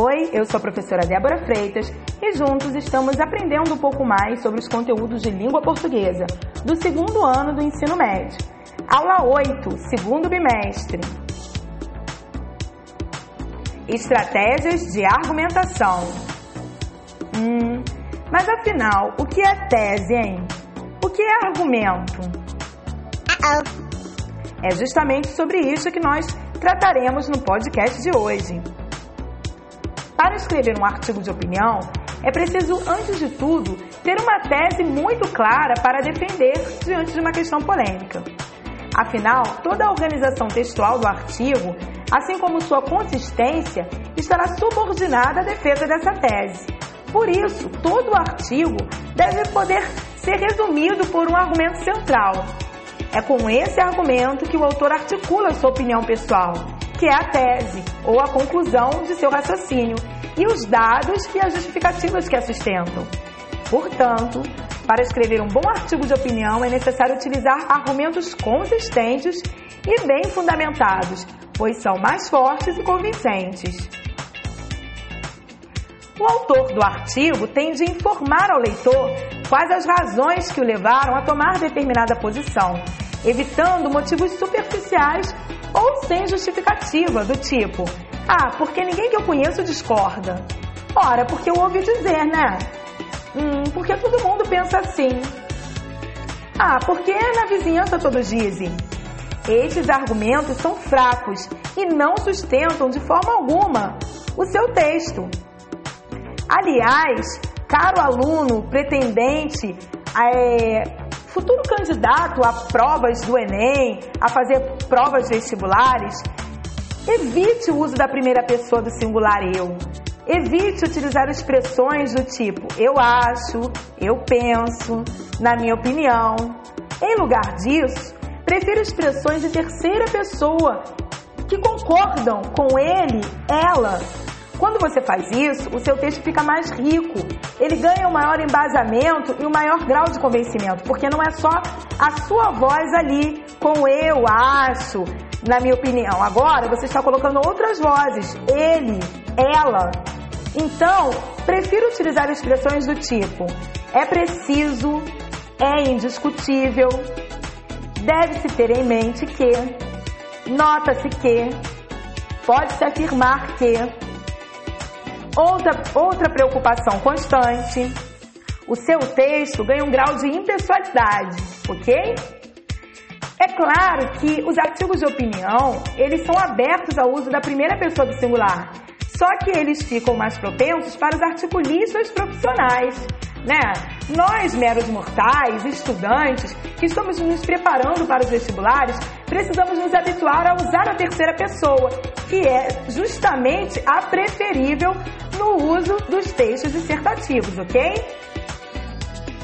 Oi, eu sou a professora Débora Freitas e juntos estamos aprendendo um pouco mais sobre os conteúdos de língua portuguesa do segundo ano do ensino médio. Aula 8, segundo bimestre. Estratégias de argumentação. Hum, mas afinal, o que é tese, hein? O que é argumento? É justamente sobre isso que nós trataremos no podcast de hoje. Para escrever um artigo de opinião, é preciso, antes de tudo, ter uma tese muito clara para defender diante de uma questão polêmica. Afinal, toda a organização textual do artigo, assim como sua consistência, estará subordinada à defesa dessa tese. Por isso, todo artigo deve poder ser resumido por um argumento central. É com esse argumento que o autor articula sua opinião pessoal que é a tese ou a conclusão de seu raciocínio, e os dados e as justificativas que a sustentam. Portanto, para escrever um bom artigo de opinião é necessário utilizar argumentos consistentes e bem fundamentados, pois são mais fortes e convincentes. O autor do artigo tem de informar ao leitor quais as razões que o levaram a tomar determinada posição, evitando motivos superficiais ou sem justificativa, do tipo: ah, porque ninguém que eu conheço discorda. Ora, porque eu ouvi dizer, né? Hum, porque todo mundo pensa assim. Ah, porque na vizinhança todos dizem. Estes argumentos são fracos e não sustentam de forma alguma o seu texto. Aliás, caro aluno pretendente é, futuro candidato a provas do Enem, a fazer provas vestibulares, evite o uso da primeira pessoa do singular eu. Evite utilizar expressões do tipo eu acho, eu penso, na minha opinião. Em lugar disso, prefira expressões de terceira pessoa que concordam com ele, ela, quando você faz isso, o seu texto fica mais rico, ele ganha um maior embasamento e um maior grau de convencimento, porque não é só a sua voz ali com eu acho, na minha opinião. Agora você está colocando outras vozes, ele, ela. Então, prefiro utilizar expressões do tipo é preciso, é indiscutível, deve-se ter em mente que, nota-se que, pode-se afirmar que Outra, outra preocupação constante, o seu texto ganha um grau de impessoalidade, ok? É claro que os artigos de opinião, eles são abertos ao uso da primeira pessoa do singular, só que eles ficam mais propensos para os articulistas profissionais, né? Nós, meros mortais, estudantes, que estamos nos preparando para os vestibulares, precisamos nos habituar a usar a terceira pessoa, que é justamente a preferível no uso dos textos dissertativos, ok?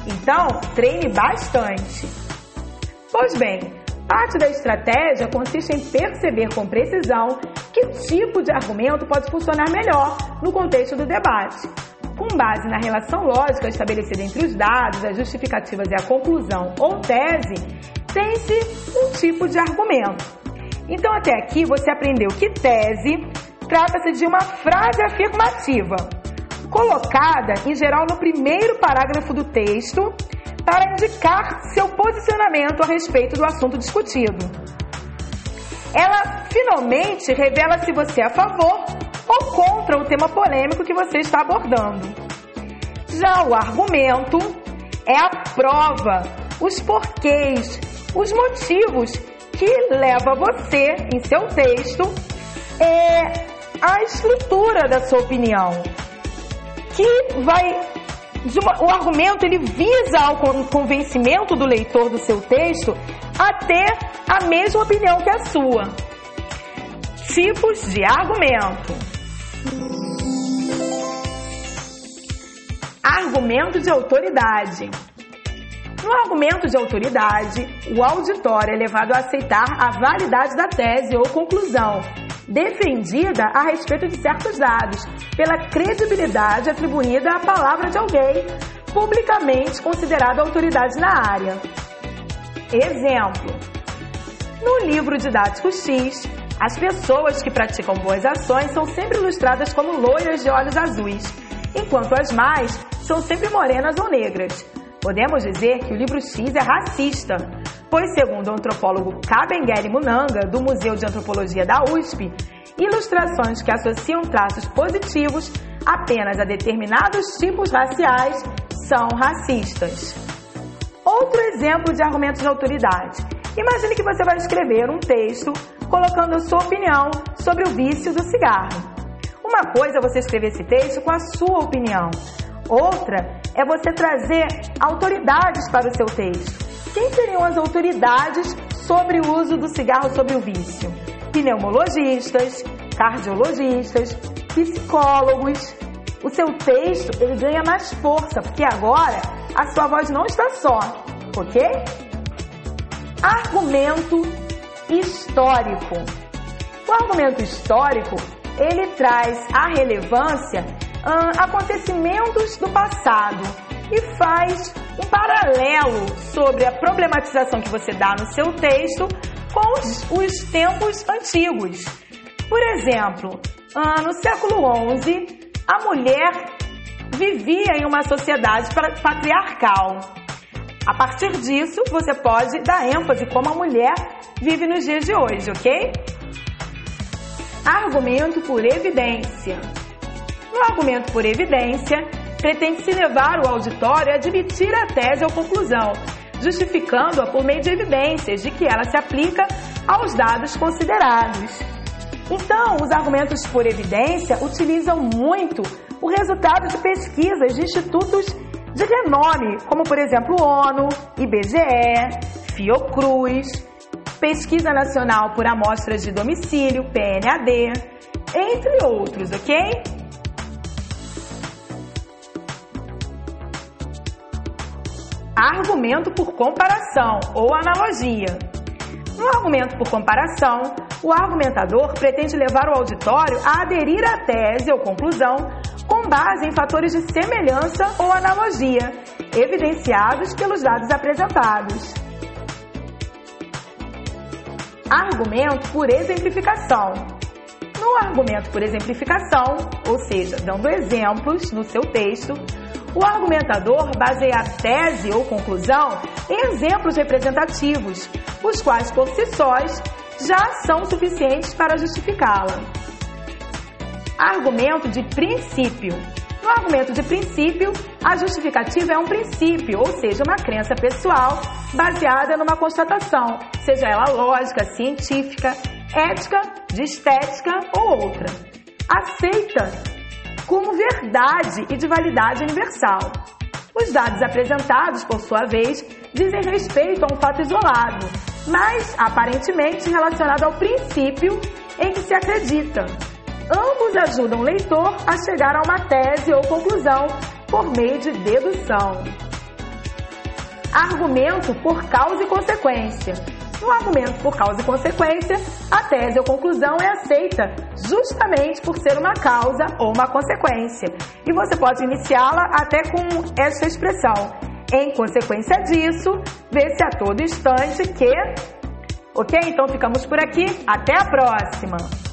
Então, treine bastante. Pois bem, parte da estratégia consiste em perceber com precisão que tipo de argumento pode funcionar melhor no contexto do debate com base na relação lógica estabelecida entre os dados, as justificativas e a conclusão ou tese, tem-se um tipo de argumento. Então, até aqui você aprendeu que tese trata-se de uma frase afirmativa, colocada em geral no primeiro parágrafo do texto para indicar seu posicionamento a respeito do assunto discutido. Ela finalmente revela se você é a favor ou contra o tema polêmico que você está abordando. Já o argumento é a prova, os porquês, os motivos que leva você, em seu texto, é, a estrutura da sua opinião, que vai o argumento ele visa ao convencimento do leitor do seu texto a ter a mesma opinião que a sua. Tipos de argumento. Argumento de autoridade. No argumento de autoridade, o auditório é levado a aceitar a validade da tese ou conclusão defendida a respeito de certos dados, pela credibilidade atribuída à palavra de alguém publicamente considerado autoridade na área. Exemplo: no livro didático X, As pessoas que praticam boas ações são sempre ilustradas como loiras de olhos azuis, enquanto as más são sempre morenas ou negras. Podemos dizer que o livro X é racista, pois, segundo o antropólogo Kabengele Munanga, do Museu de Antropologia da USP, ilustrações que associam traços positivos apenas a determinados tipos raciais são racistas. Outro exemplo de argumentos de autoridade. Imagine que você vai escrever um texto colocando a sua opinião sobre o vício do cigarro. Uma coisa é você escrever esse texto com a sua opinião. Outra é você trazer autoridades para o seu texto. Quem seriam as autoridades sobre o uso do cigarro sobre o vício? Pneumologistas, cardiologistas, psicólogos. O seu texto ele ganha mais força, porque agora a sua voz não está só, ok? Argumento histórico. O argumento histórico ele traz à relevância acontecimentos do passado e faz um paralelo sobre a problematização que você dá no seu texto com os, os tempos antigos. Por exemplo, no século XI, a mulher vivia em uma sociedade patriarcal. A partir disso, você pode dar ênfase como a mulher vive nos dias de hoje, ok? Argumento por evidência. No argumento por evidência, pretende-se levar o auditório a admitir a tese ou conclusão, justificando-a por meio de evidências de que ela se aplica aos dados considerados. Então, os argumentos por evidência utilizam muito o resultado de pesquisas de institutos de renome, como por exemplo ONU, IBGE, Fiocruz, Pesquisa Nacional por Amostras de Domicílio, PNAD, entre outros, ok? Argumento por comparação ou analogia. No argumento por comparação, o argumentador pretende levar o auditório a aderir à tese ou conclusão com base em fatores de semelhança ou analogia, evidenciados pelos dados apresentados. Argumento por exemplificação. No argumento por exemplificação, ou seja, dando exemplos no seu texto, o argumentador baseia a tese ou conclusão em exemplos representativos, os quais por si sós já são suficientes para justificá-la. Argumento de princípio. No argumento de princípio, a justificativa é um princípio, ou seja, uma crença pessoal baseada numa constatação, seja ela lógica, científica, ética, de estética ou outra. Aceita como verdade e de validade universal. Os dados apresentados, por sua vez, dizem respeito a um fato isolado, mas aparentemente relacionado ao princípio em que se acredita. Ambos ajudam o leitor a chegar a uma tese ou conclusão por meio de dedução. Argumento por causa e consequência. No argumento por causa e consequência, a tese ou conclusão é aceita justamente por ser uma causa ou uma consequência. E você pode iniciá-la até com esta expressão. Em consequência disso, vê-se a todo instante que. Ok? Então ficamos por aqui. Até a próxima!